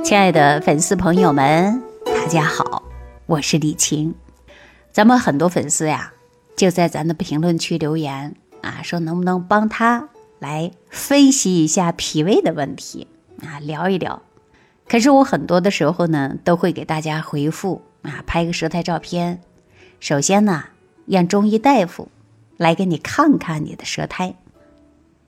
亲爱的粉丝朋友们，大家好，我是李晴。咱们很多粉丝呀，就在咱的评论区留言啊，说能不能帮他来分析一下脾胃的问题啊，聊一聊。可是我很多的时候呢，都会给大家回复啊，拍个舌苔照片。首先呢，让中医大夫来给你看看你的舌苔，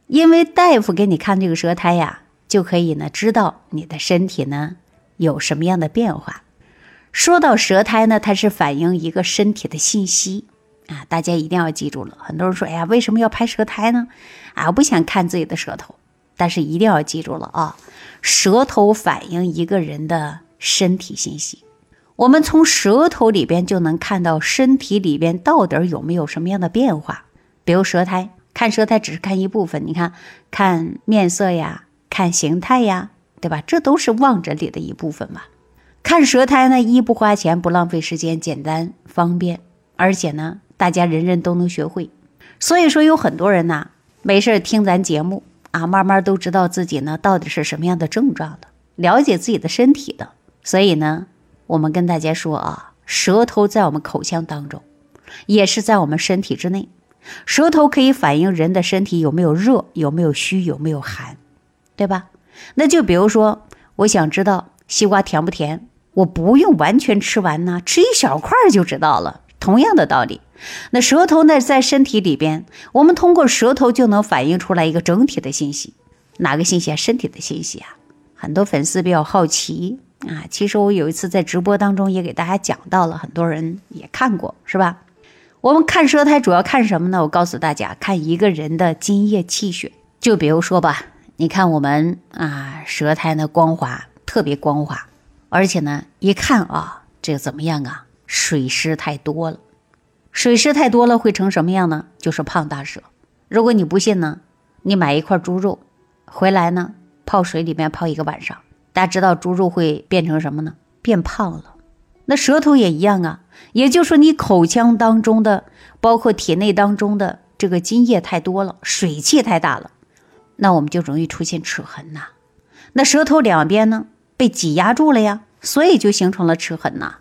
因为大夫给你看这个舌苔呀。就可以呢，知道你的身体呢有什么样的变化。说到舌苔呢，它是反映一个身体的信息啊，大家一定要记住了。很多人说，哎呀，为什么要拍舌苔呢？啊，我不想看自己的舌头，但是一定要记住了啊，舌头反映一个人的身体信息。我们从舌头里边就能看到身体里边到底有没有什么样的变化。比如舌苔，看舌苔只是看一部分，你看看面色呀。看形态呀，对吧？这都是望诊里的一部分嘛。看舌苔呢，一不花钱，不浪费时间，简单方便，而且呢，大家人人都能学会。所以说，有很多人呐，没事听咱节目啊，慢慢都知道自己呢到底是什么样的症状的，了解自己的身体的。所以呢，我们跟大家说啊，舌头在我们口腔当中，也是在我们身体之内。舌头可以反映人的身体有没有热，有没有虚，有没有寒。对吧？那就比如说，我想知道西瓜甜不甜，我不用完全吃完呢，吃一小块就知道了。同样的道理，那舌头呢，在身体里边，我们通过舌头就能反映出来一个整体的信息。哪个信息啊？身体的信息啊！很多粉丝比较好奇啊。其实我有一次在直播当中也给大家讲到了，很多人也看过，是吧？我们看舌苔主要看什么呢？我告诉大家，看一个人的津液气血。就比如说吧。你看我们啊，舌苔呢光滑，特别光滑，而且呢，一看啊，这个怎么样啊？水湿太多了，水湿太多了会成什么样呢？就是胖大舌。如果你不信呢，你买一块猪肉回来呢，泡水里面泡一个晚上，大家知道猪肉会变成什么呢？变胖了。那舌头也一样啊，也就是说你口腔当中的，包括体内当中的这个津液太多了，水气太大了。那我们就容易出现齿痕呐，那舌头两边呢被挤压住了呀，所以就形成了齿痕呐。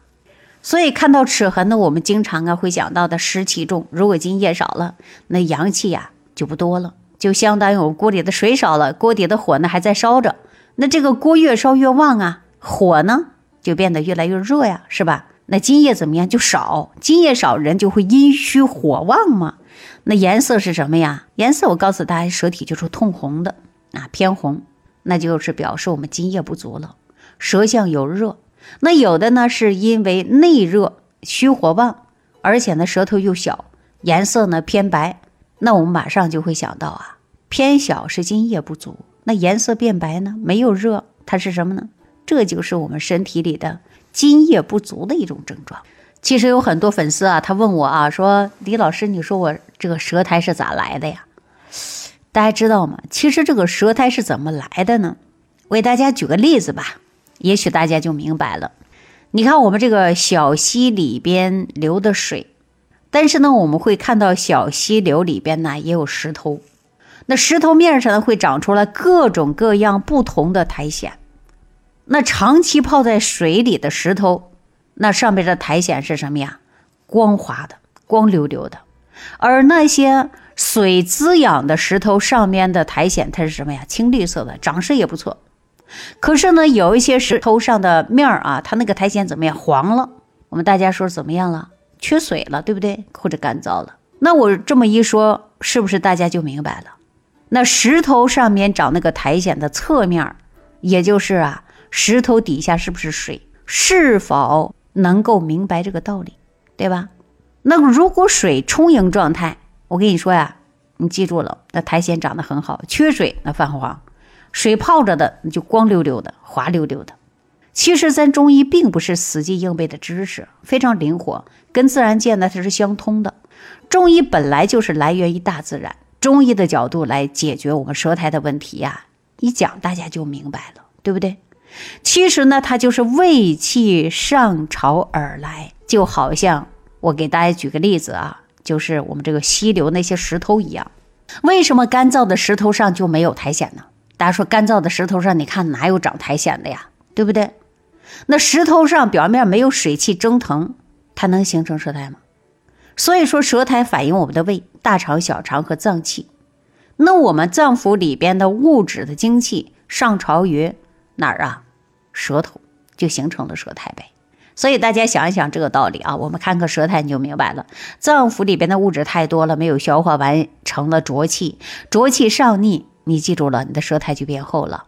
所以看到齿痕呢，我们经常啊会想到的湿气重，如果津液少了，那阳气呀就不多了，就相当于我锅里的水少了，锅底的火呢还在烧着，那这个锅越烧越旺啊，火呢就变得越来越热呀，是吧？那津液怎么样就少，津液少人就会阴虚火旺嘛。那颜色是什么呀？颜色我告诉大家，舌体就是通红的啊，偏红，那就是表示我们津液不足了，舌象有热。那有的呢，是因为内热虚火旺，而且呢舌头又小，颜色呢偏白。那我们马上就会想到啊，偏小是津液不足。那颜色变白呢，没有热，它是什么呢？这就是我们身体里的津液不足的一种症状。其实有很多粉丝啊，他问我啊，说李老师，你说我这个舌苔是咋来的呀？大家知道吗？其实这个舌苔是怎么来的呢？我给大家举个例子吧，也许大家就明白了。你看我们这个小溪里边流的水，但是呢，我们会看到小溪流里边呢也有石头，那石头面上呢会长出来各种各样不同的苔藓。那长期泡在水里的石头。那上面的苔藓是什么呀？光滑的，光溜溜的。而那些水滋养的石头上面的苔藓，它是什么呀？青绿色的，长势也不错。可是呢，有一些石头上的面儿啊，它那个苔藓怎么样？黄了。我们大家说怎么样了？缺水了，对不对？或者干燥了？那我这么一说，是不是大家就明白了？那石头上面长那个苔藓的侧面，也就是啊，石头底下是不是水？是否？能够明白这个道理，对吧？那如果水充盈状态，我跟你说呀，你记住了，那苔藓长得很好；缺水那泛黄，水泡着的那就光溜溜的、滑溜溜的。其实咱中医并不是死记硬背的知识，非常灵活，跟自然界呢它是相通的。中医本来就是来源于大自然，中医的角度来解决我们舌苔的问题呀，一讲大家就明白了，对不对？其实呢，它就是胃气上潮而来，就好像我给大家举个例子啊，就是我们这个溪流那些石头一样。为什么干燥的石头上就没有苔藓呢？大家说干燥的石头上，你看哪有长苔藓的呀？对不对？那石头上表面没有水汽蒸腾，它能形成舌苔吗？所以说，舌苔反映我们的胃、大肠、小肠和脏器。那我们脏腑里边的物质的精气上潮于哪儿啊？舌头就形成了舌苔呗。所以大家想一想这个道理啊，我们看看舌苔你就明白了。脏腑里边的物质太多了，没有消化完成了浊气，浊气上逆，你记住了，你的舌苔就变厚了。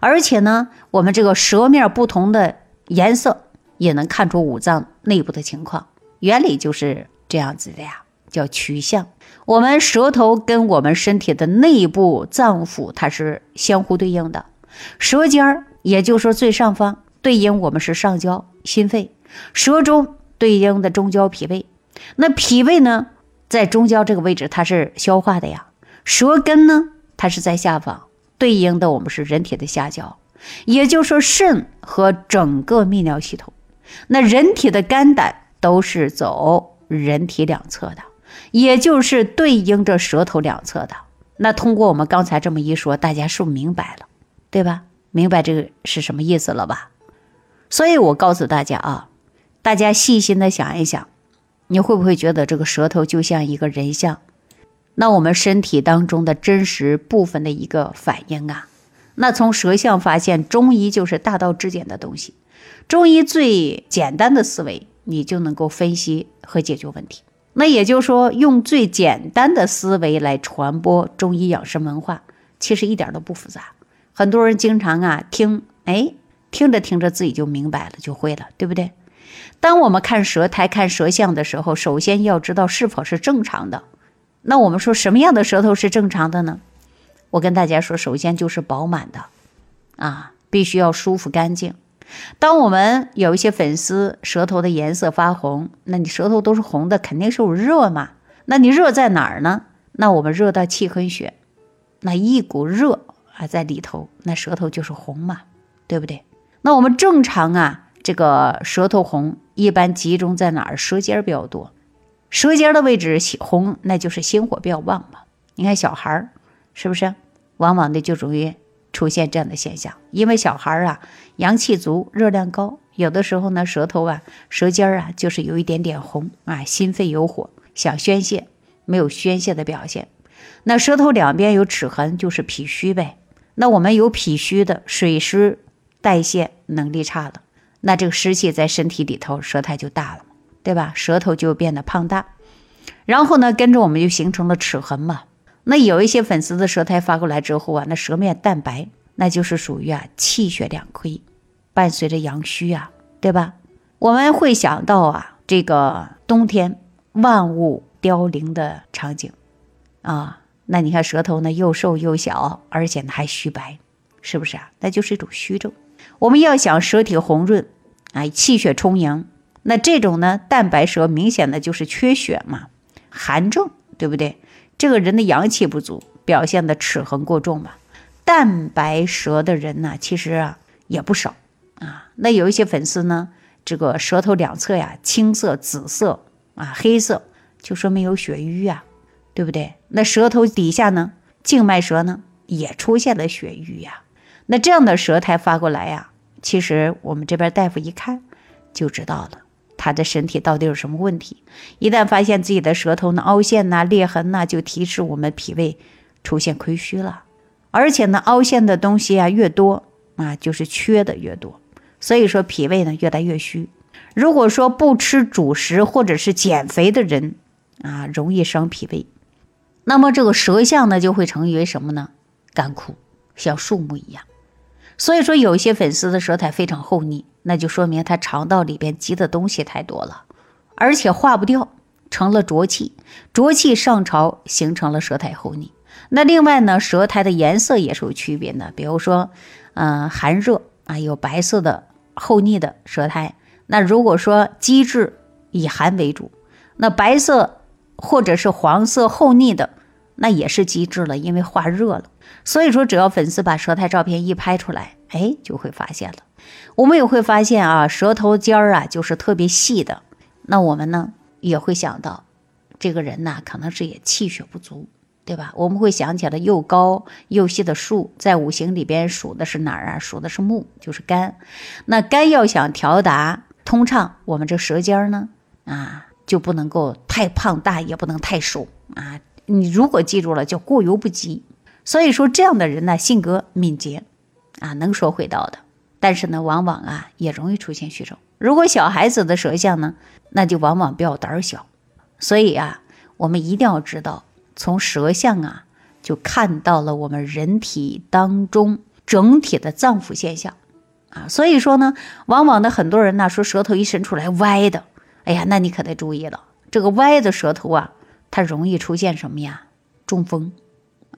而且呢，我们这个舌面不同的颜色也能看出五脏内部的情况，原理就是这样子的呀，叫取向。我们舌头跟我们身体的内部脏腑它是相互对应的，舌尖儿也就是说最上方对应我们是上焦心肺，舌中对应的中焦脾胃，那脾胃呢在中焦这个位置它是消化的呀，舌根呢它是在下方对应的我们是人体的下焦，也就是说肾和整个泌尿系统，那人体的肝胆都是走人体两侧的。也就是对应着舌头两侧的。那通过我们刚才这么一说，大家是不是明白了？对吧？明白这个是什么意思了吧？所以我告诉大家啊，大家细心的想一想，你会不会觉得这个舌头就像一个人像？那我们身体当中的真实部分的一个反应啊？那从舌象发现，中医就是大道至简的东西。中医最简单的思维，你就能够分析和解决问题。那也就是说，用最简单的思维来传播中医养生文化，其实一点都不复杂。很多人经常啊听，哎，听着听着自己就明白了，就会了，对不对？当我们看舌苔、看舌象的时候，首先要知道是否是正常的。那我们说什么样的舌头是正常的呢？我跟大家说，首先就是饱满的，啊，必须要舒服干净。当我们有一些粉丝舌头的颜色发红，那你舌头都是红的，肯定是有热嘛？那你热在哪儿呢？那我们热到气和血，那一股热啊在里头，那舌头就是红嘛，对不对？那我们正常啊，这个舌头红一般集中在哪儿？舌尖比较多，舌尖的位置红，那就是心火比较旺嘛。你看小孩儿是不是？往往的就容易。出现这样的现象，因为小孩儿啊阳气足，热量高，有的时候呢舌头啊舌尖儿啊就是有一点点红啊，心肺有火，想宣泄没有宣泄的表现。那舌头两边有齿痕，就是脾虚呗。那我们有脾虚的，水湿代谢能力差了，那这个湿气在身体里头，舌苔就大了对吧？舌头就变得胖大，然后呢跟着我们就形成了齿痕嘛。那有一些粉丝的舌苔发过来之后啊，那舌面淡白，那就是属于啊气血两亏，伴随着阳虚啊，对吧？我们会想到啊，这个冬天万物凋零的场景啊，那你看舌头呢又瘦又小，而且呢还虚白，是不是啊？那就是一种虚症。我们要想舌体红润啊，气血充盈，那这种呢淡白舌明显的就是缺血嘛，寒症，对不对？这个人的阳气不足，表现的齿痕过重嘛。淡白舌的人呢，其实啊也不少啊。那有一些粉丝呢，这个舌头两侧呀青色、紫色啊、黑色，就说明有血瘀啊，对不对？那舌头底下呢，静脉舌呢也出现了血瘀呀。那这样的舌苔发过来呀，其实我们这边大夫一看就知道了。他的身体到底有什么问题？一旦发现自己的舌头呢凹陷呐、裂痕呐，就提示我们脾胃出现亏虚了。而且呢，凹陷的东西啊越多啊，就是缺的越多。所以说脾胃呢越来越虚。如果说不吃主食或者是减肥的人啊，容易伤脾胃。那么这个舌象呢就会成为什么呢？干枯，像树木一样。所以说，有些粉丝的舌苔非常厚腻，那就说明他肠道里边积的东西太多了，而且化不掉，成了浊气，浊气上潮，形成了舌苔厚腻。那另外呢，舌苔的颜色也是有区别的，比如说，嗯，寒热啊，有白色的厚腻的舌苔。那如果说积滞以寒为主，那白色或者是黄色厚腻的。那也是机制了，因为化热了，所以说只要粉丝把舌苔照片一拍出来，哎，就会发现了。我们也会发现啊，舌头尖儿啊就是特别细的。那我们呢也会想到，这个人呢可能是也气血不足对吧？我们会想起来又高又细的树，在五行里边属的是哪儿啊？属的是木，就是肝。那肝要想调达通畅，我们这舌尖呢，啊，就不能够太胖大，也不能太瘦啊。你如果记住了，叫过犹不及。所以说，这样的人呢，性格敏捷，啊，能说会道的。但是呢，往往啊，也容易出现虚症。如果小孩子的舌象呢，那就往往比较胆小。所以啊，我们一定要知道。从舌象啊，就看到了我们人体当中整体的脏腑现象啊，所以说呢，往往的很多人呢说舌头一伸出来歪的，哎呀，那你可得注意了，这个歪的舌头啊，它容易出现什么呀？中风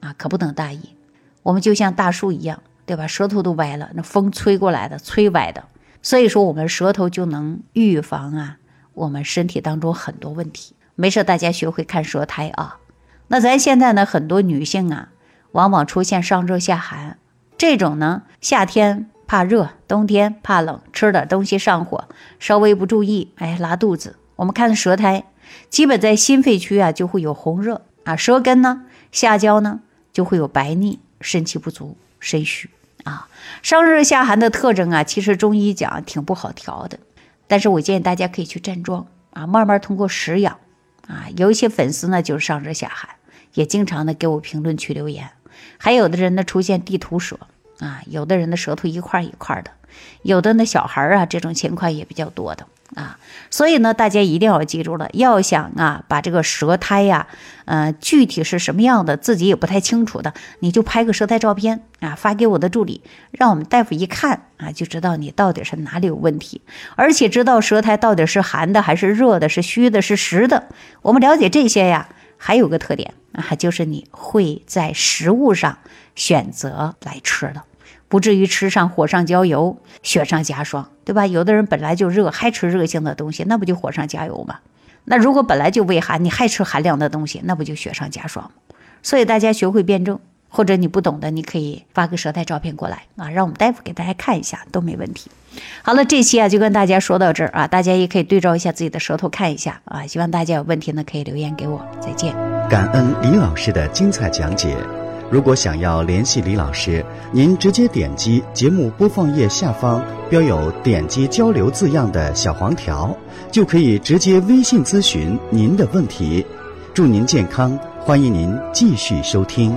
啊，可不能大意。我们就像大树一样，对吧？舌头都歪了，那风吹过来的，吹歪的。所以说，我们舌头就能预防啊，我们身体当中很多问题。没事，大家学会看舌苔啊。那咱现在呢，很多女性啊，往往出现上热下寒，这种呢，夏天怕热，冬天怕冷，吃点东西上火，稍微不注意，哎，拉肚子。我们看舌苔，基本在心肺区啊，就会有红热啊，舌根呢，下焦呢，就会有白腻，肾气不足，肾虚啊。上热下寒的特征啊，其实中医讲挺不好调的，但是我建议大家可以去站桩啊，慢慢通过食养。啊，有一些粉丝呢，就是上热下寒，也经常的给我评论区留言。还有的人呢，出现地图舌啊，有的人的舌头一块一块的，有的呢小孩啊，这种情况也比较多的。啊，所以呢，大家一定要记住了，要想啊，把这个舌苔呀，呃，具体是什么样的，自己也不太清楚的，你就拍个舌苔照片啊，发给我的助理，让我们大夫一看啊，就知道你到底是哪里有问题，而且知道舌苔到底是寒的还是热的，是虚的是实的。我们了解这些呀，还有个特点啊，就是你会在食物上选择来吃的。不至于吃上火上浇油，雪上加霜，对吧？有的人本来就热，还吃热性的东西，那不就火上加油吗？那如果本来就胃寒，你还吃寒凉的东西，那不就雪上加霜吗？所以大家学会辩证，或者你不懂的，你可以发个舌苔照片过来啊，让我们大夫给大家看一下，都没问题。好了，这期啊就跟大家说到这儿啊，大家也可以对照一下自己的舌头看一下啊。希望大家有问题呢可以留言给我，再见。感恩李老师的精彩讲解。如果想要联系李老师，您直接点击节目播放页下方标有“点击交流”字样的小黄条，就可以直接微信咨询您的问题。祝您健康，欢迎您继续收听。